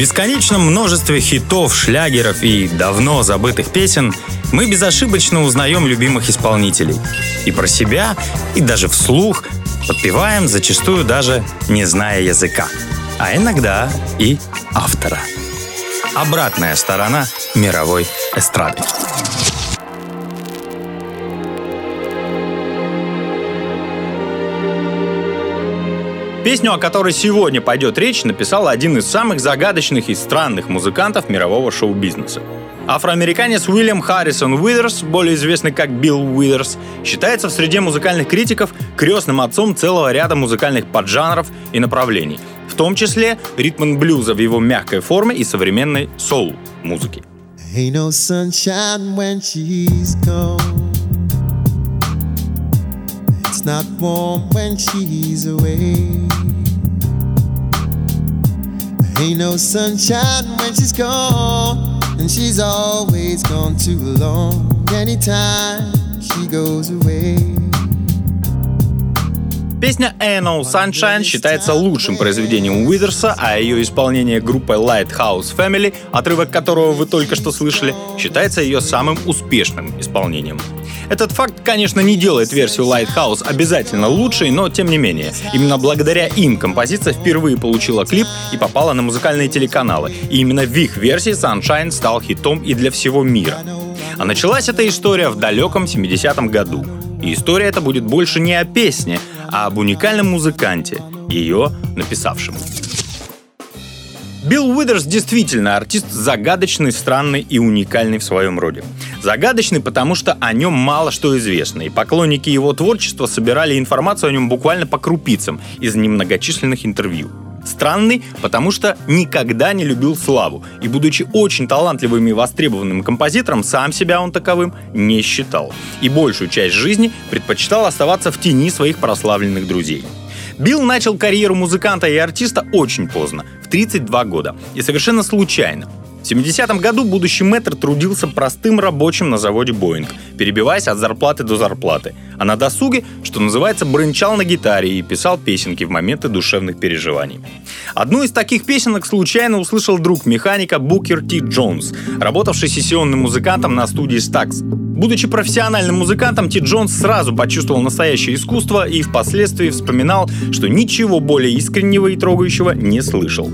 бесконечном множестве хитов, шлягеров и давно забытых песен мы безошибочно узнаем любимых исполнителей. И про себя, и даже вслух подпеваем, зачастую даже не зная языка. А иногда и автора. Обратная сторона мировой эстрады. Песню, о которой сегодня пойдет речь, написал один из самых загадочных и странных музыкантов мирового шоу-бизнеса. Афроамериканец Уильям Харрисон Уидерс, более известный как Билл Уидерс, считается в среде музыкальных критиков крестным отцом целого ряда музыкальных поджанров и направлений, в том числе ритм блюза в его мягкой форме и современной соул-музыки. Ain't no sunshine when she's gone. Not warm when she's away. Ain't no sunshine when she's gone, and she's always gone too long. Anytime she goes away. Песня «Ain't No Sunshine» считается лучшим произведением Уидерса, а ее исполнение группой Lighthouse Family, отрывок которого вы только что слышали, считается ее самым успешным исполнением. Этот факт, конечно, не делает версию Lighthouse обязательно лучшей, но тем не менее, именно благодаря им композиция впервые получила клип и попала на музыкальные телеканалы. И именно в их версии Sunshine стал хитом и для всего мира. А началась эта история в далеком 70-м году. И история эта будет больше не о песне, а об уникальном музыканте, ее написавшем. Билл Уидерс действительно артист загадочный, странный и уникальный в своем роде. Загадочный, потому что о нем мало что известно, и поклонники его творчества собирали информацию о нем буквально по крупицам из немногочисленных интервью. Странный, потому что никогда не любил славу, и будучи очень талантливым и востребованным композитором, сам себя он таковым не считал, и большую часть жизни предпочитал оставаться в тени своих прославленных друзей. Билл начал карьеру музыканта и артиста очень поздно, в 32 года, и совершенно случайно. В 70-м году будущий мэтр трудился простым рабочим на заводе Боинг, перебиваясь от зарплаты до зарплаты. А на досуге, что называется, бренчал на гитаре и писал песенки в моменты душевных переживаний. Одну из таких песенок случайно услышал друг механика Букер Ти Джонс, работавший сессионным музыкантом на студии Stax. Будучи профессиональным музыкантом, Ти Джонс сразу почувствовал настоящее искусство и впоследствии вспоминал, что ничего более искреннего и трогающего не слышал.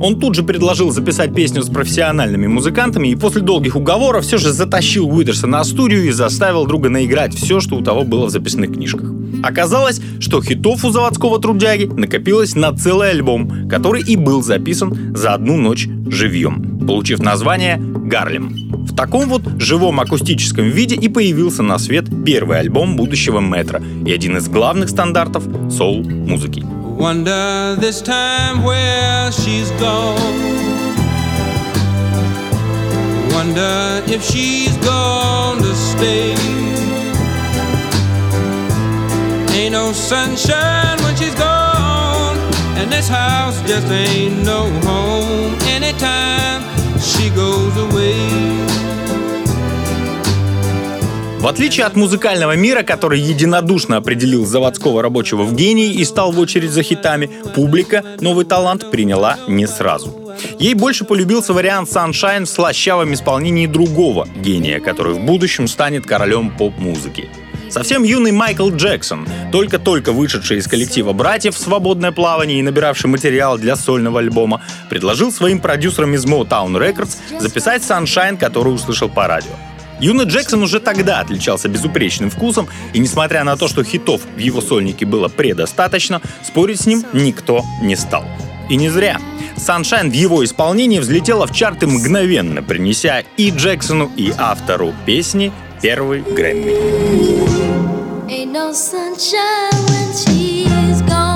Он тут же предложил записать песню с профессиональными музыкантами и после долгих уговоров все же затащил Уидерса на студию и заставил друга наиграть все, что у того было в записных книжках. Оказалось, что хитов у заводского трудяги накопилось на целый альбом, который и был записан за одну ночь живьем, получив название «Гарлем». В таком вот живом акустическом виде и появился на свет первый альбом будущего метра и один из главных стандартов соул-музыки. Wonder this time where she's gone. Wonder if she's gone to stay. Ain't no sunshine when she's gone, and this house just ain't no home anytime she goes away. В отличие от музыкального мира, который единодушно определил заводского рабочего в гении и стал в очередь за хитами, публика новый талант приняла не сразу. Ей больше полюбился вариант Sunshine в слащавом исполнении другого гения, который в будущем станет королем поп-музыки. Совсем юный Майкл Джексон, только-только вышедший из коллектива братьев в свободное плавание и набиравший материал для сольного альбома, предложил своим продюсерам из Motown Records записать Sunshine, который услышал по радио. Юный Джексон уже тогда отличался безупречным вкусом, и несмотря на то, что хитов в его сольнике было предостаточно, спорить с ним никто не стал. И не зря. Sunshine в его исполнении взлетела в чарты мгновенно, принеся и Джексону, и автору песни первый Грэмми. Ain't no sunshine when she's gone.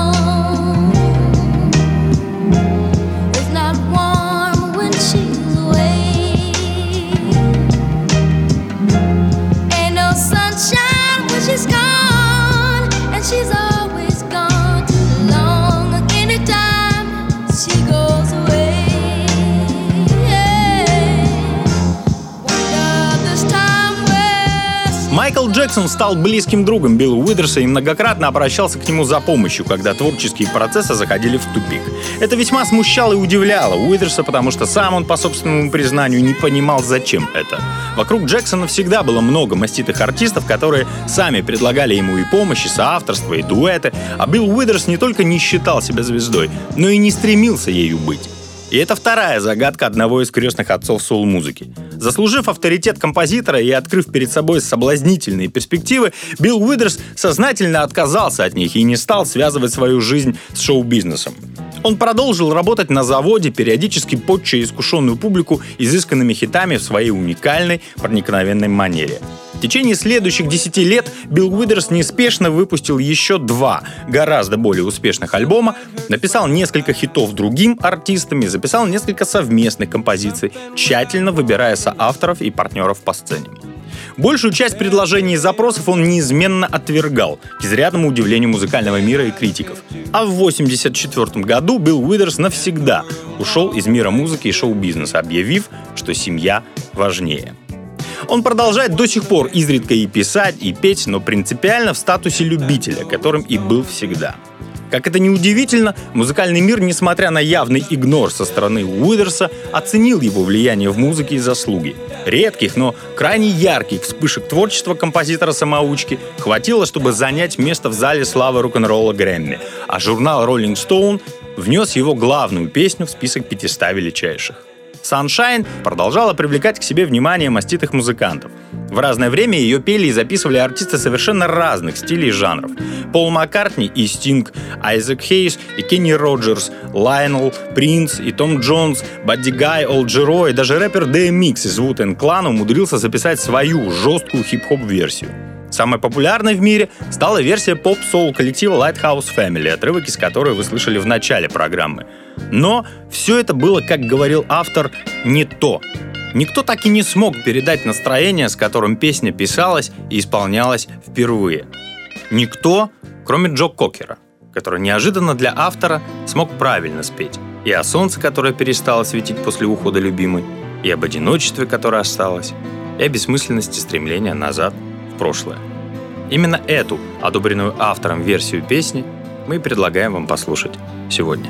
Майкл Джексон стал близким другом Билла Уидерса и многократно обращался к нему за помощью, когда творческие процессы заходили в тупик. Это весьма смущало и удивляло Уидерса, потому что сам он, по собственному признанию, не понимал, зачем это. Вокруг Джексона всегда было много маститых артистов, которые сами предлагали ему и помощь, и соавторство, и дуэты, а Билл Уидерс не только не считал себя звездой, но и не стремился ею быть. И это вторая загадка одного из крестных отцов соул-музыки. Заслужив авторитет композитора и открыв перед собой соблазнительные перспективы, Билл Уидерс сознательно отказался от них и не стал связывать свою жизнь с шоу-бизнесом. Он продолжил работать на заводе, периодически подчая искушенную публику изысканными хитами в своей уникальной, проникновенной манере. В течение следующих 10 лет Билл Уидерс неспешно выпустил еще два гораздо более успешных альбома, написал несколько хитов другим артистам и записал несколько совместных композиций, тщательно выбирая соавторов и партнеров по сцене. Большую часть предложений и запросов он неизменно отвергал, к изрядному удивлению музыкального мира и критиков. А в 1984 году Билл Уидерс навсегда ушел из мира музыки и шоу-бизнеса, объявив, что семья важнее. Он продолжает до сих пор изредка и писать, и петь, но принципиально в статусе любителя, которым и был всегда. Как это ни удивительно, музыкальный мир, несмотря на явный игнор со стороны Уидерса, оценил его влияние в музыке и заслуги. Редких, но крайне ярких вспышек творчества композитора-самоучки хватило, чтобы занять место в зале славы рок-н-ролла Грэмми, а журнал Rolling Stone внес его главную песню в список 500 величайших. Sunshine продолжала привлекать к себе внимание маститых музыкантов. В разное время ее пели и записывали артисты совершенно разных стилей и жанров. Пол Маккартни и Стинг, Айзек Хейс и Кенни Роджерс, Лайнел, Принц и Том Джонс, Бадди Гай, Ол Джеро и даже рэпер DMX из Wu-Tang Clan умудрился записать свою жесткую хип-хоп версию. Самой популярной в мире стала версия поп-соул коллектива Lighthouse Family, отрывок из которой вы слышали в начале программы. Но все это было, как говорил автор, не то. Никто так и не смог передать настроение, с которым песня писалась и исполнялась впервые. Никто, кроме Джо Кокера, который неожиданно для автора смог правильно спеть. И о солнце, которое перестало светить после ухода любимой, и об одиночестве, которое осталось, и о бессмысленности стремления назад – прошлое. Именно эту, одобренную автором версию песни, мы предлагаем вам послушать сегодня.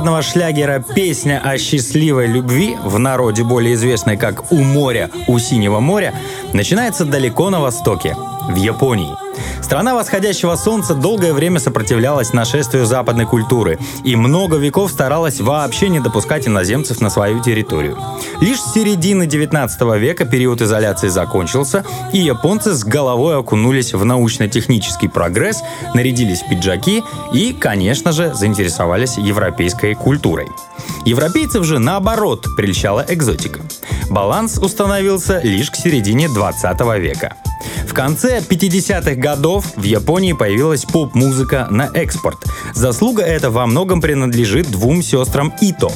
эстрадного шлягера «Песня о счастливой любви», в народе более известной как «У моря, у синего моря», начинается далеко на востоке, в Японии. Страна восходящего солнца долгое время сопротивлялась нашествию западной культуры и много веков старалась вообще не допускать иноземцев на свою территорию. Лишь с середины 19 века период изоляции закончился, и японцы с головой окунулись в научно-технический прогресс, нарядились в пиджаки и, конечно же, заинтересовались европейской культурой. Европейцев же, наоборот, прельщала экзотика. Баланс установился лишь к середине 20 века. В конце 50-х годов в Японии появилась поп-музыка на экспорт. Заслуга эта во многом принадлежит двум сестрам Ито.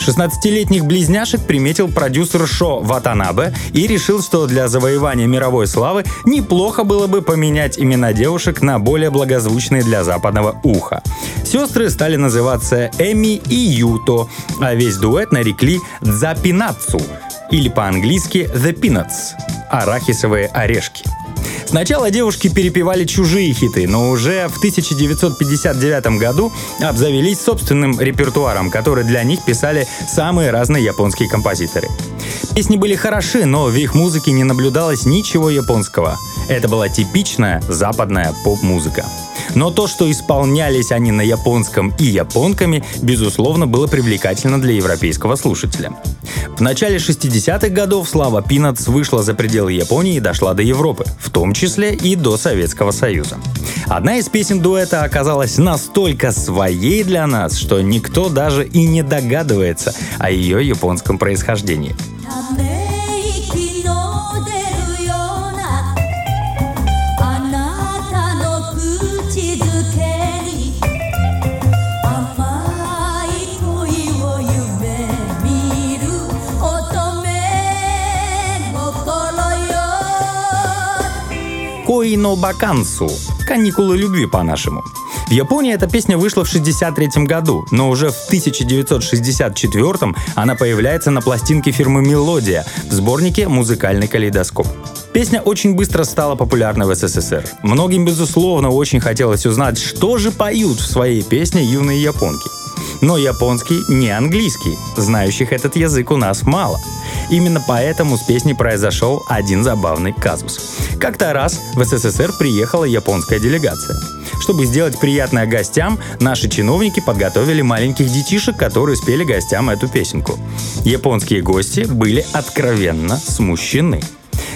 16-летних близняшек приметил продюсер Шо Ватанабе и решил, что для завоевания мировой славы неплохо было бы поменять имена девушек на более благозвучные для западного уха. Сестры стали называться Эми и Юто, а весь дуэт нарекли Дзапинацу, или по-английски The Peanuts – арахисовые орешки. Сначала девушки перепевали чужие хиты, но уже в 1959 году обзавелись собственным репертуаром, который для них писали самые разные японские композиторы. Песни были хороши, но в их музыке не наблюдалось ничего японского. Это была типичная западная поп-музыка. Но то, что исполнялись они на японском и японками, безусловно, было привлекательно для европейского слушателя. В начале 60-х годов слава Пинатс вышла за пределы Японии и дошла до Европы, в том числе и до Советского Союза. Одна из песен дуэта оказалась настолько своей для нас, что никто даже и не догадывается о ее японском происхождении. Коино Бакансу – «Каникулы любви» по-нашему. В Японии эта песня вышла в 1963 году, но уже в 1964 она появляется на пластинке фирмы «Мелодия» в сборнике «Музыкальный калейдоскоп». Песня очень быстро стала популярной в СССР. Многим, безусловно, очень хотелось узнать, что же поют в своей песне юные японки. Но японский не английский, знающих этот язык у нас мало. Именно поэтому с песней произошел один забавный казус. Как-то раз в СССР приехала японская делегация. Чтобы сделать приятное гостям, наши чиновники подготовили маленьких детишек, которые спели гостям эту песенку. Японские гости были откровенно смущены.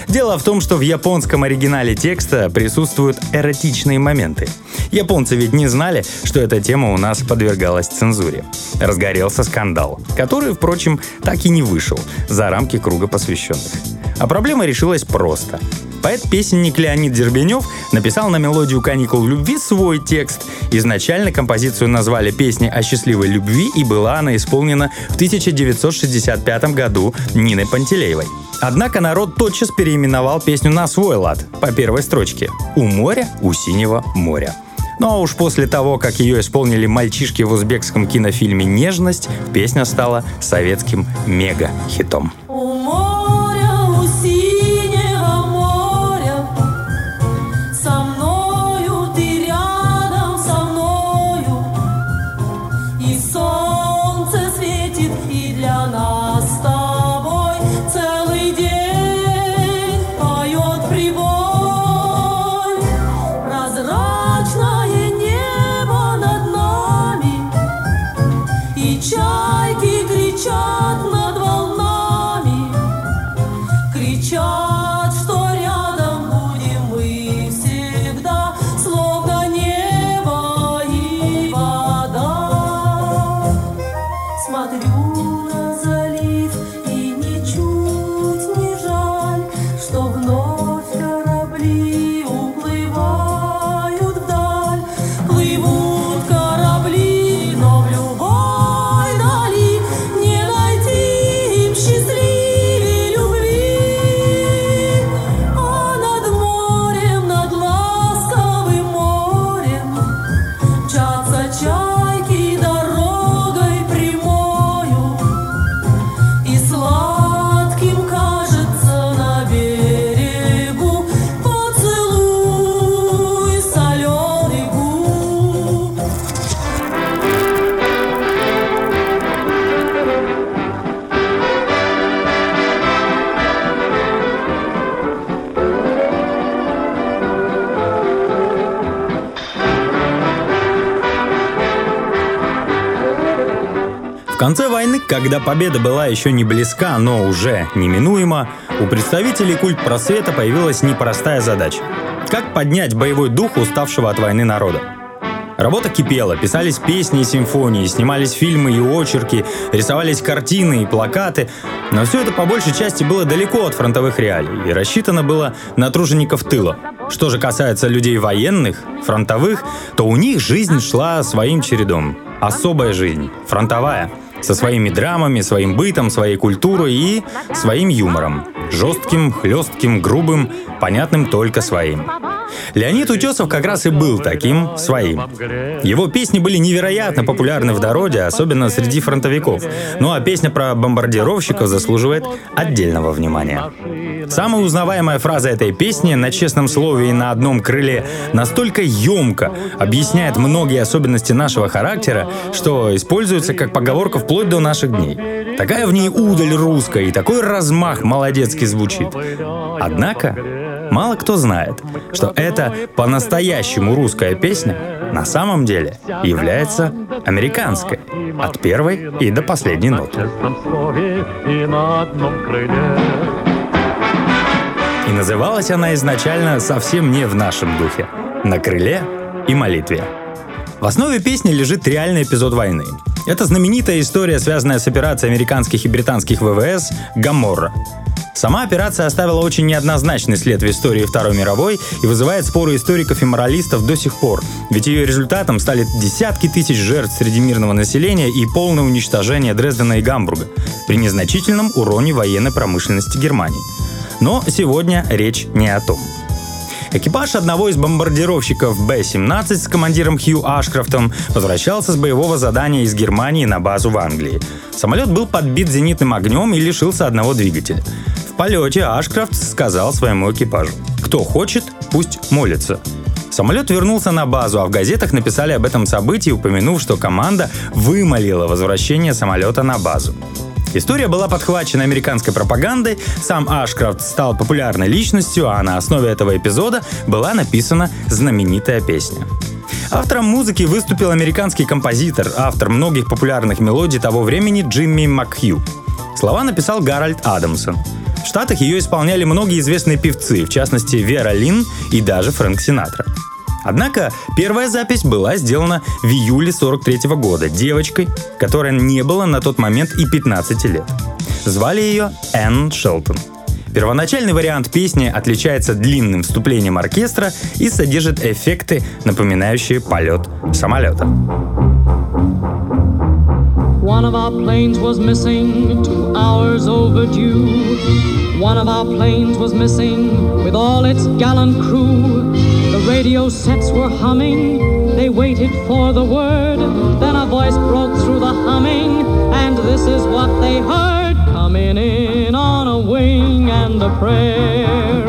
Дело в том, что в японском оригинале текста присутствуют эротичные моменты. Японцы ведь не знали, что эта тема у нас подвергалась цензуре. Разгорелся скандал, который, впрочем, так и не вышел за рамки круга посвященных. А проблема решилась просто. Поэт-песенник Леонид Дербенев написал на мелодию «Каникул любви» свой текст. Изначально композицию назвали «Песни о счастливой любви» и была она исполнена в 1965 году Ниной Пантелеевой. Однако народ тотчас переименовал песню на свой лад, по первой строчке «У моря, у синего моря». Ну а уж после того, как ее исполнили мальчишки в узбекском кинофильме «Нежность», песня стала советским мега-хитом. Конце войны, когда победа была еще не близка, но уже неминуема, у представителей культ просвета появилась непростая задача. Как поднять боевой дух уставшего от войны народа? Работа кипела, писались песни и симфонии, снимались фильмы и очерки, рисовались картины и плакаты, но все это по большей части было далеко от фронтовых реалий и рассчитано было на тружеников тыла. Что же касается людей военных, фронтовых, то у них жизнь шла своим чередом. Особая жизнь, фронтовая – со своими драмами, своим бытом, своей культурой и своим юмором. Жестким, хлестким, грубым, понятным только своим. Леонид Утесов как раз и был таким своим. Его песни были невероятно популярны в народе, особенно среди фронтовиков. Ну а песня про бомбардировщиков заслуживает отдельного внимания. Самая узнаваемая фраза этой песни на честном слове и на одном крыле настолько емко объясняет многие особенности нашего характера, что используется как поговорка вплоть до наших дней. Такая в ней удаль русская и такой размах молодецкий звучит. Однако Мало кто знает, что эта по-настоящему русская песня на самом деле является американской от первой и до последней ноты. И называлась она изначально совсем не в нашем духе — «На крыле и молитве». В основе песни лежит реальный эпизод войны. Это знаменитая история, связанная с операцией американских и британских ВВС «Гаморра», Сама операция оставила очень неоднозначный след в истории Второй мировой и вызывает споры историков и моралистов до сих пор, ведь ее результатом стали десятки тысяч жертв среди мирного населения и полное уничтожение Дрездена и Гамбурга при незначительном уроне военной промышленности Германии. Но сегодня речь не о том. Экипаж одного из бомбардировщиков Б-17 с командиром Хью Ашкрафтом возвращался с боевого задания из Германии на базу в Англии. Самолет был подбит зенитным огнем и лишился одного двигателя полете Ашкрафт сказал своему экипажу, кто хочет, пусть молится. Самолет вернулся на базу, а в газетах написали об этом событии, упомянув, что команда вымолила возвращение самолета на базу. История была подхвачена американской пропагандой, сам Ашкрафт стал популярной личностью, а на основе этого эпизода была написана знаменитая песня. Автором музыки выступил американский композитор, автор многих популярных мелодий того времени Джимми Макхью. Слова написал Гарольд Адамсон. В Штатах ее исполняли многие известные певцы, в частности Вера Лин и даже Фрэнк Синатра. Однако первая запись была сделана в июле 43 -го года девочкой, которая не было на тот момент и 15 лет. Звали ее Энн Шелтон. Первоначальный вариант песни отличается длинным вступлением оркестра и содержит эффекты, напоминающие полет самолета. One of our planes was missing, two hours overdue. One of our planes was missing with all its gallant crew. Radio sets were humming, they waited for the word. Then a voice broke through the humming, and this is what they heard coming in on a wing and a prayer.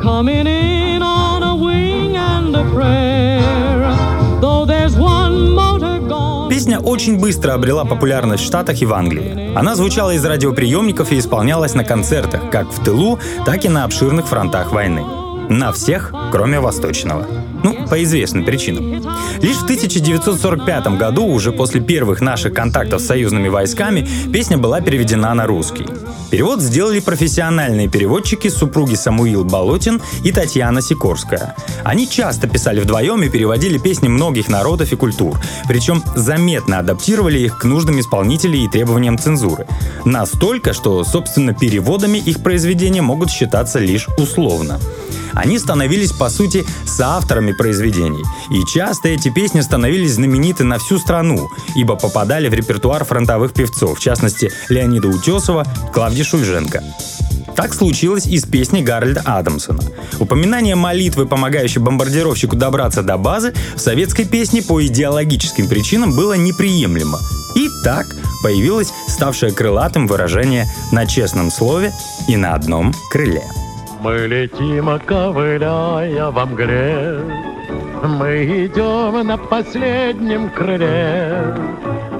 Coming in on a wing and a prayer. Though there's one motor Песня очень быстро обрела популярность в Штатах и в Англии. Она звучала из радиоприемников и исполнялась на концертах, как в тылу, так и на обширных фронтах войны. На всех, кроме Восточного. Ну, по известным причинам. Лишь в 1945 году, уже после первых наших контактов с союзными войсками, песня была переведена на русский. Перевод сделали профессиональные переводчики супруги Самуил Болотин и Татьяна Сикорская. Они часто писали вдвоем и переводили песни многих народов и культур, причем заметно адаптировали их к нуждам исполнителей и требованиям цензуры. Настолько, что, собственно, переводами их произведения могут считаться лишь условно. Они становились, по сути, соавторами произведений. И часто эти песни становились знамениты на всю страну, ибо попадали в репертуар фронтовых певцов, в частности, Леонида Утесова, Клавдии Шульженко. Так случилось и с песней Гарольда Адамсона. Упоминание молитвы, помогающей бомбардировщику добраться до базы, в советской песне по идеологическим причинам было неприемлемо. И так появилось ставшее крылатым выражение «на честном слове и на одном крыле». Мы летим, ковыляя во мгле, Мы идем на последнем крыле.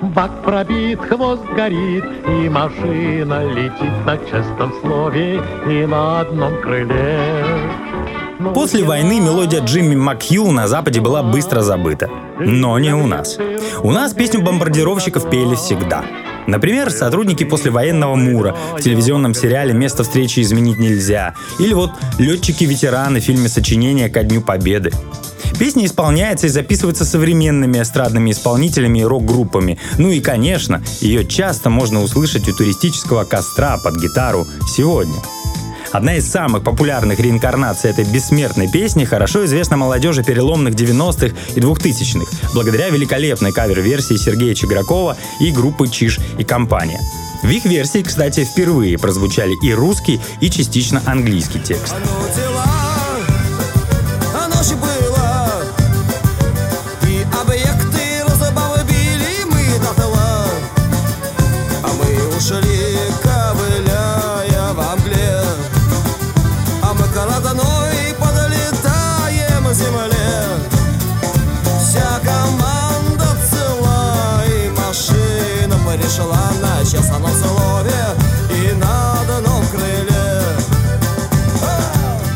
Бак пробит, хвост горит, и машина летит на честном слове и на одном крыле. После войны мелодия Джимми Макхью на Западе была быстро забыта. Но не у нас. У нас песню бомбардировщиков пели всегда. Например, сотрудники послевоенного Мура в телевизионном сериале «Место встречи изменить нельзя». Или вот летчики-ветераны в фильме «Сочинение ко Дню Победы». Песня исполняется и записывается современными эстрадными исполнителями и рок-группами. Ну и, конечно, ее часто можно услышать у туристического костра под гитару сегодня. Одна из самых популярных реинкарнаций этой бессмертной песни хорошо известна молодежи переломных 90-х и 2000-х, благодаря великолепной кавер-версии Сергея Чигракова и группы Чиж и компания. В их версии, кстати, впервые прозвучали и русский, и частично английский текст.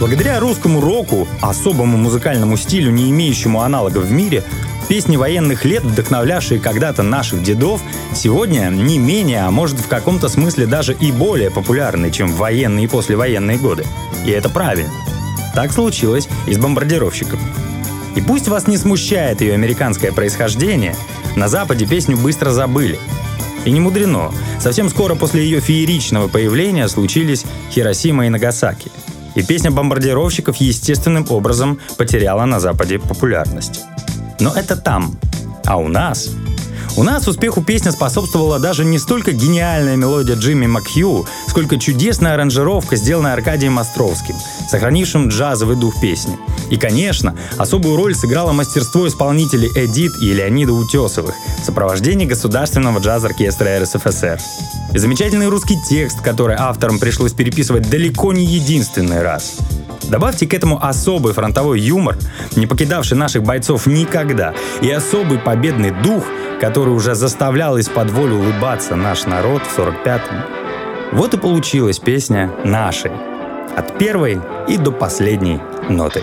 Благодаря русскому року, особому музыкальному стилю, не имеющему аналогов в мире, песни военных лет, вдохновлявшие когда-то наших дедов, сегодня не менее, а может в каком-то смысле даже и более популярны, чем в военные и послевоенные годы. И это правильно. Так случилось и с бомбардировщиком. И пусть вас не смущает ее американское происхождение, на Западе песню быстро забыли. И не мудрено. Совсем скоро после ее фееричного появления случились Хиросима и Нагасаки – и песня бомбардировщиков естественным образом потеряла на Западе популярность. Но это там. А у нас у нас успеху песни способствовала даже не столько гениальная мелодия Джимми Макхью, сколько чудесная аранжировка, сделанная Аркадием Островским, сохранившим джазовый дух песни. И, конечно, особую роль сыграло мастерство исполнителей Эдит и Леонида Утесовых в сопровождении Государственного джаз-оркестра РСФСР. И замечательный русский текст, который авторам пришлось переписывать далеко не единственный раз. Добавьте к этому особый фронтовой юмор, не покидавший наших бойцов никогда, и особый победный дух, который уже заставлял из-под воли улыбаться наш народ в 45-м. Вот и получилась песня «Наши». От первой и до последней ноты.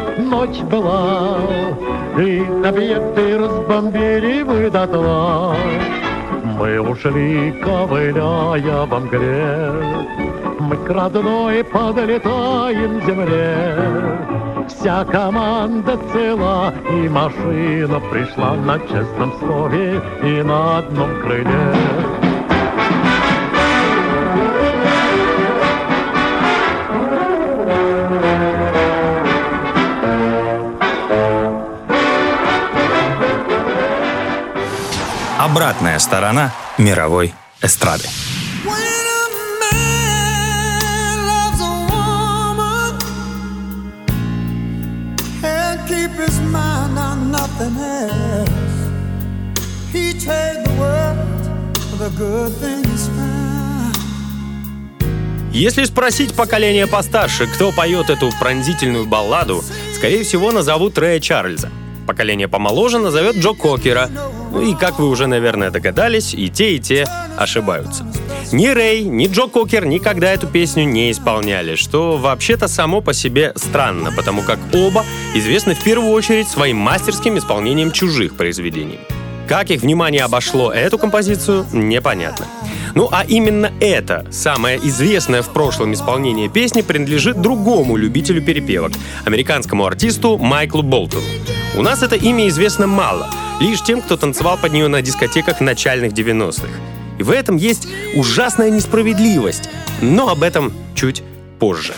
ночь была, и объекты разбомбили вы дотла. Мы ушли, ковыляя во мгле, мы к родной подлетаем земле. Вся команда цела, и машина пришла на честном слове и на одном крыле. Обратная сторона мировой эстрады. Если спросить поколение постарше, кто поет эту пронзительную балладу, скорее всего назовут Рэя Чарльза. Поколение помоложе назовет Джо Кокера. Ну и, как вы уже, наверное, догадались, и те, и те ошибаются. Ни Рэй, ни Джо Кокер никогда эту песню не исполняли, что вообще-то само по себе странно, потому как оба известны в первую очередь своим мастерским исполнением чужих произведений. Как их внимание обошло эту композицию, непонятно. Ну а именно это, самое известное в прошлом исполнение песни, принадлежит другому любителю перепевок, американскому артисту Майклу Болтону. У нас это имя известно мало, лишь тем, кто танцевал под нее на дискотеках начальных 90-х. И в этом есть ужасная несправедливость, но об этом чуть позже.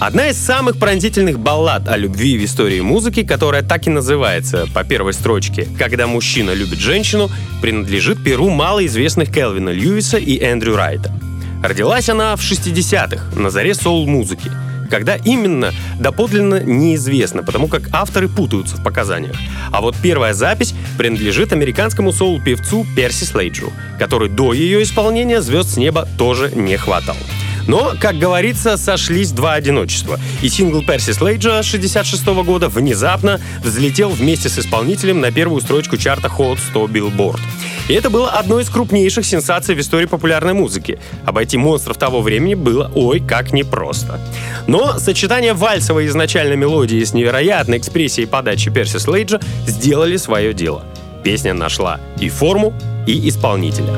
Одна из самых пронзительных баллад о любви в истории музыки, которая так и называется по первой строчке «Когда мужчина любит женщину», принадлежит перу малоизвестных Келвина Льюиса и Эндрю Райта. Родилась она в 60-х, на заре соул-музыки. Когда именно, доподлинно неизвестно, потому как авторы путаются в показаниях. А вот первая запись принадлежит американскому соул-певцу Перси Слейджу, который до ее исполнения звезд с неба тоже не хватал. Но, как говорится, сошлись два одиночества. И сингл Перси Слейджа 66 года внезапно взлетел вместе с исполнителем на первую строчку чарта Hot 100 Billboard. И это было одной из крупнейших сенсаций в истории популярной музыки. Обойти монстров того времени было ой как непросто. Но сочетание вальсовой изначальной мелодии с невероятной экспрессией подачи Перси Слейджа сделали свое дело. Песня нашла и форму, и исполнителя.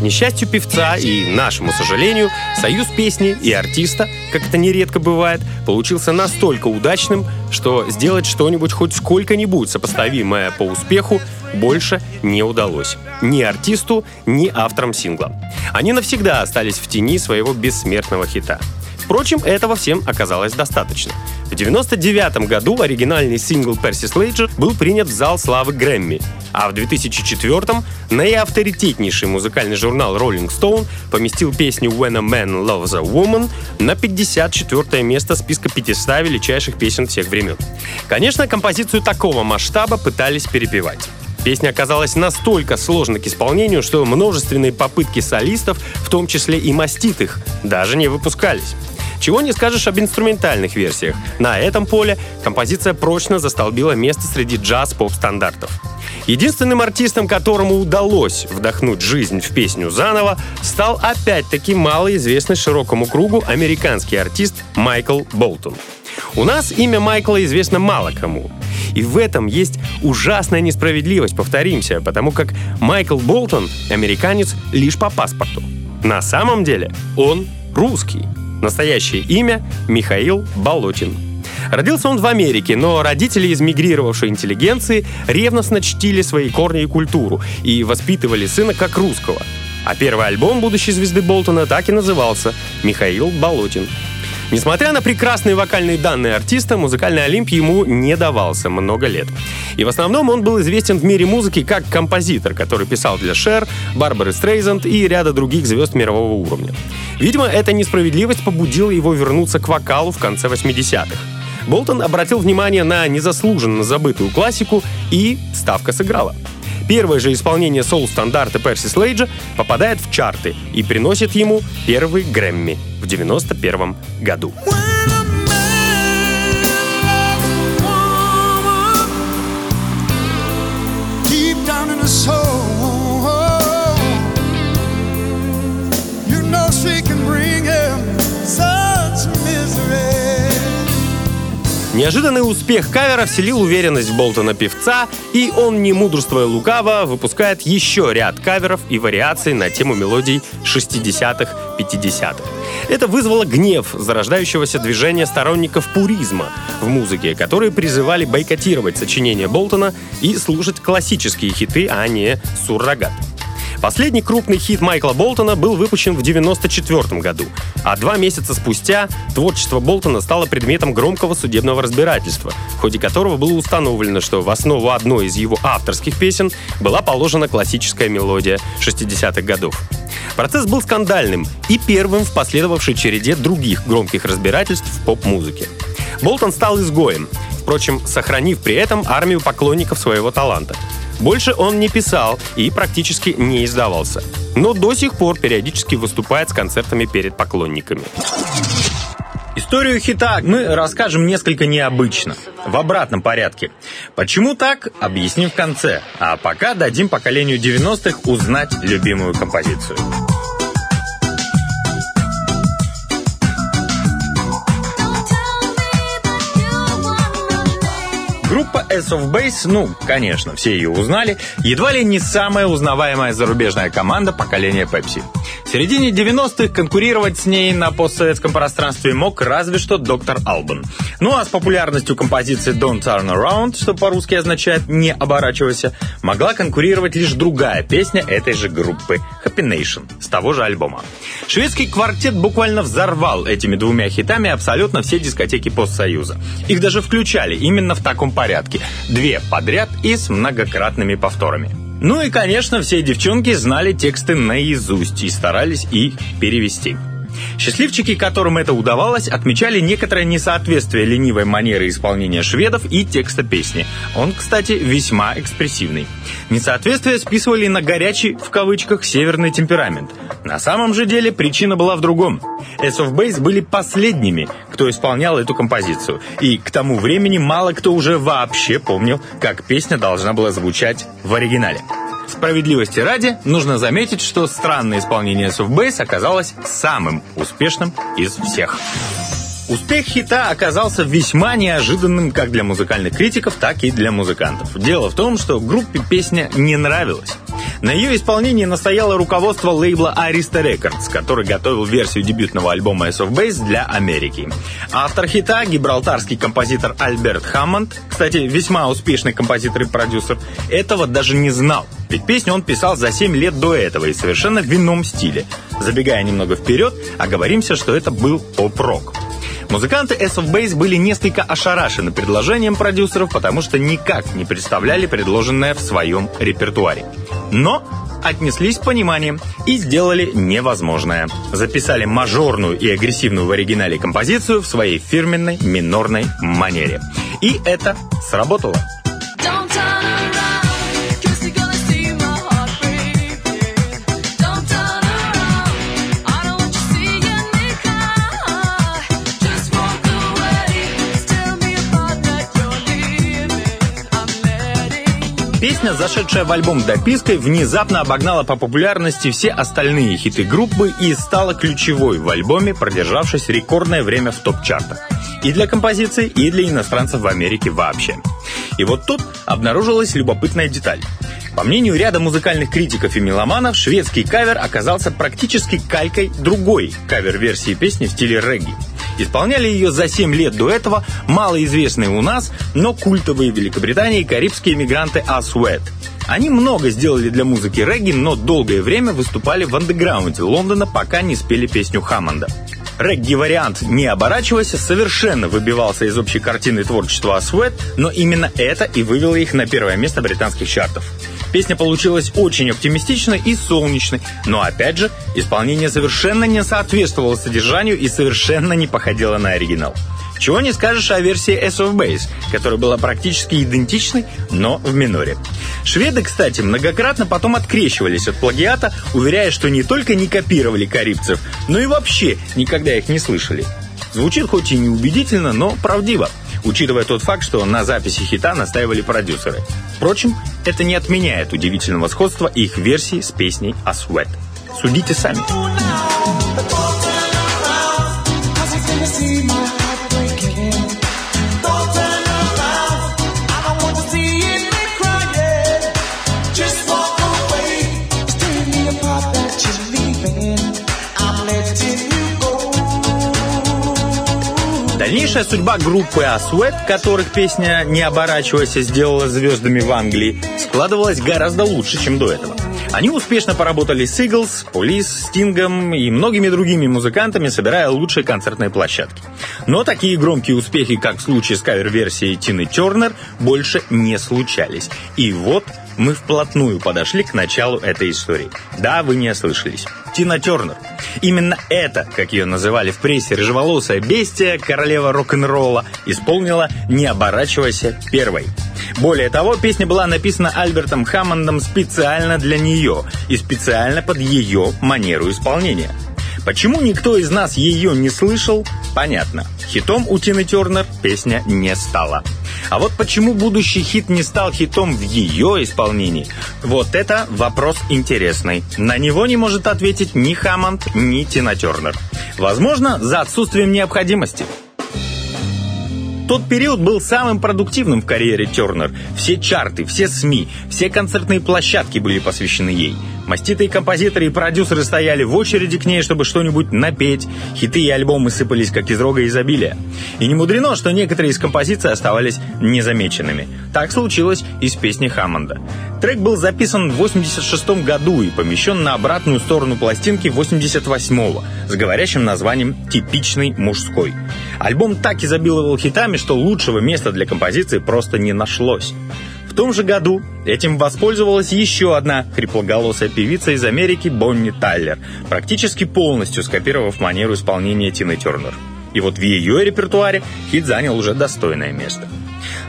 К несчастью певца и нашему сожалению, союз песни и артиста, как это нередко бывает, получился настолько удачным, что сделать что-нибудь хоть сколько-нибудь сопоставимое по успеху больше не удалось. Ни артисту, ни авторам сингла. Они навсегда остались в тени своего бессмертного хита. Впрочем, этого всем оказалось достаточно. В 1999 году оригинальный сингл Перси Слейджер был принят в зал славы Грэмми, а в 2004 наиавторитетнейший музыкальный журнал Rolling Stone поместил песню When a Man Loves a Woman на 54 место списка 500 величайших песен всех времен. Конечно, композицию такого масштаба пытались перепевать. Песня оказалась настолько сложной к исполнению, что множественные попытки солистов, в том числе и маститых, даже не выпускались. Чего не скажешь об инструментальных версиях. На этом поле композиция прочно застолбила место среди джаз-поп-стандартов. Единственным артистом, которому удалось вдохнуть жизнь в песню заново, стал опять-таки малоизвестный широкому кругу американский артист Майкл Болтон. У нас имя Майкла известно мало кому. И в этом есть ужасная несправедливость, повторимся, потому как Майкл Болтон — американец лишь по паспорту. На самом деле он русский. Настоящее имя — Михаил Болотин. Родился он в Америке, но родители из мигрировавшей интеллигенции ревностно чтили свои корни и культуру и воспитывали сына как русского. А первый альбом будущей звезды Болтона так и назывался «Михаил Болотин». Несмотря на прекрасные вокальные данные артиста, музыкальный Олимп ему не давался много лет. И в основном он был известен в мире музыки как композитор, который писал для Шер, Барбары Стрейзанд и ряда других звезд мирового уровня. Видимо, эта несправедливость побудила его вернуться к вокалу в конце 80-х. Болтон обратил внимание на незаслуженно забытую классику, и ставка сыграла. Первое же исполнение соул-стандарта Перси Слейджа попадает в чарты и приносит ему первый Грэмми в 91 году. Неожиданный успех кавера вселил уверенность в Болтона певца, и он, не мудрствуя лукаво, выпускает еще ряд каверов и вариаций на тему мелодий 60-х, 50-х. Это вызвало гнев зарождающегося движения сторонников пуризма в музыке, которые призывали бойкотировать сочинения Болтона и слушать классические хиты, а не суррогат. Последний крупный хит Майкла Болтона был выпущен в 1994 году, а два месяца спустя творчество Болтона стало предметом громкого судебного разбирательства, в ходе которого было установлено, что в основу одной из его авторских песен была положена классическая мелодия 60-х годов. Процесс был скандальным и первым в последовавшей череде других громких разбирательств в поп-музыке. Болтон стал изгоем, впрочем, сохранив при этом армию поклонников своего таланта. Больше он не писал и практически не издавался. Но до сих пор периодически выступает с концертами перед поклонниками. Историю хита мы расскажем несколько необычно, в обратном порядке. Почему так, объясним в конце. А пока дадим поколению 90-х узнать любимую композицию. Ace of Base, ну, конечно, все ее узнали, едва ли не самая узнаваемая зарубежная команда поколения Pepsi. В середине 90-х конкурировать с ней на постсоветском пространстве мог разве что доктор Албан. Ну а с популярностью композиции Don't Turn Around, что по-русски означает «не оборачивайся», могла конкурировать лишь другая песня этой же группы Nation с того же альбома. Шведский квартет буквально взорвал этими двумя хитами абсолютно все дискотеки постсоюза. Их даже включали именно в таком порядке. Две подряд и с многократными повторами. Ну и, конечно, все девчонки знали тексты наизусть и старались их перевести. Счастливчики, которым это удавалось, отмечали некоторое несоответствие ленивой манеры исполнения шведов и текста песни. Он, кстати, весьма экспрессивный. Несоответствие списывали на горячий, в кавычках, северный темперамент. На самом же деле причина была в другом. Ace of Base были последними, кто исполнял эту композицию. И к тому времени мало кто уже вообще помнил, как песня должна была звучать в оригинале. Справедливости ради, нужно заметить, что странное исполнение Ace of Base оказалось самым успешным из всех. Успех хита оказался весьма неожиданным как для музыкальных критиков, так и для музыкантов. Дело в том, что группе песня не нравилась. На ее исполнении настояло руководство лейбла Arista Records, который готовил версию дебютного альбома Ace of Base для Америки. Автор хита, гибралтарский композитор Альберт Хаммонд, кстати, весьма успешный композитор и продюсер, этого даже не знал. Ведь песню он писал за 7 лет до этого и совершенно в ином стиле. Забегая немного вперед, оговоримся, что это был поп-рок. Музыканты S of Base были несколько ошарашены предложением продюсеров, потому что никак не представляли предложенное в своем репертуаре. Но отнеслись с пониманием и сделали невозможное. Записали мажорную и агрессивную в оригинале композицию в своей фирменной минорной манере. И это сработало. Песня, зашедшая в альбом допиской, внезапно обогнала по популярности все остальные хиты группы и стала ключевой в альбоме, продержавшись рекордное время в топ-чартах. И для композиции, и для иностранцев в Америке вообще. И вот тут обнаружилась любопытная деталь. По мнению ряда музыкальных критиков и меломанов, шведский кавер оказался практически калькой другой кавер-версии песни в стиле регги. Исполняли ее за 7 лет до этого малоизвестные у нас, но культовые в Великобритании карибские мигранты Асуэт. Они много сделали для музыки регги, но долгое время выступали в андеграунде Лондона, пока не спели песню Хаммонда. Регги-вариант «Не оборачивайся» совершенно выбивался из общей картины творчества Асуэт, но именно это и вывело их на первое место британских чартов. Песня получилась очень оптимистичной и солнечной, но опять же, исполнение совершенно не соответствовало содержанию и совершенно не походило на оригинал. Чего не скажешь о версии S of Base, которая была практически идентичной, но в миноре. Шведы, кстати, многократно потом открещивались от плагиата, уверяя, что не только не копировали карибцев, но и вообще никогда их не слышали. Звучит хоть и неубедительно, но правдиво учитывая тот факт, что на записи хита настаивали продюсеры. Впрочем, это не отменяет удивительного сходства их версии с песней «A Sweat». Судите сами. Дальнейшая судьба группы Асуэт, которых песня «Не оборачивайся» сделала звездами в Англии, складывалась гораздо лучше, чем до этого. Они успешно поработали с Eagles, Police, Стингом и многими другими музыкантами, собирая лучшие концертные площадки. Но такие громкие успехи, как в случае с кавер-версией Тины Тернер, больше не случались. И вот мы вплотную подошли к началу этой истории. Да, вы не ослышались. Тина Тернер. Именно это, как ее называли в прессе, рыжеволосая бестия, королева рок-н-ролла, исполнила «Не оборачивайся» первой. Более того, песня была написана Альбертом Хаммондом специально для нее и специально под ее манеру исполнения – Почему никто из нас ее не слышал, понятно. Хитом у Тины Тернер песня не стала. А вот почему будущий хит не стал хитом в ее исполнении, вот это вопрос интересный. На него не может ответить ни Хаммонд, ни Тина Тернер. Возможно, за отсутствием необходимости. Тот период был самым продуктивным в карьере Тернер. Все чарты, все СМИ, все концертные площадки были посвящены ей. Маститые композиторы и продюсеры стояли в очереди к ней, чтобы что-нибудь напеть. Хиты и альбомы сыпались, как из рога изобилия. И не мудрено, что некоторые из композиций оставались незамеченными. Так случилось и с песней Хаммонда. Трек был записан в 86 году и помещен на обратную сторону пластинки 88-го с говорящим названием «Типичный мужской». Альбом так изобиловал хитами, что лучшего места для композиции просто не нашлось. В том же году этим воспользовалась еще одна хриплоголосая певица из Америки Бонни Тайлер, практически полностью скопировав манеру исполнения Тины Тернер. И вот в ее репертуаре хит занял уже достойное место.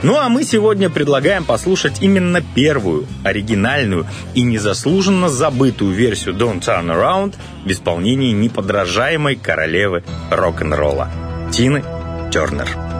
Ну а мы сегодня предлагаем послушать именно первую, оригинальную и незаслуженно забытую версию Don't Turn Around в исполнении неподражаемой королевы рок-н-ролла Тины Тернер.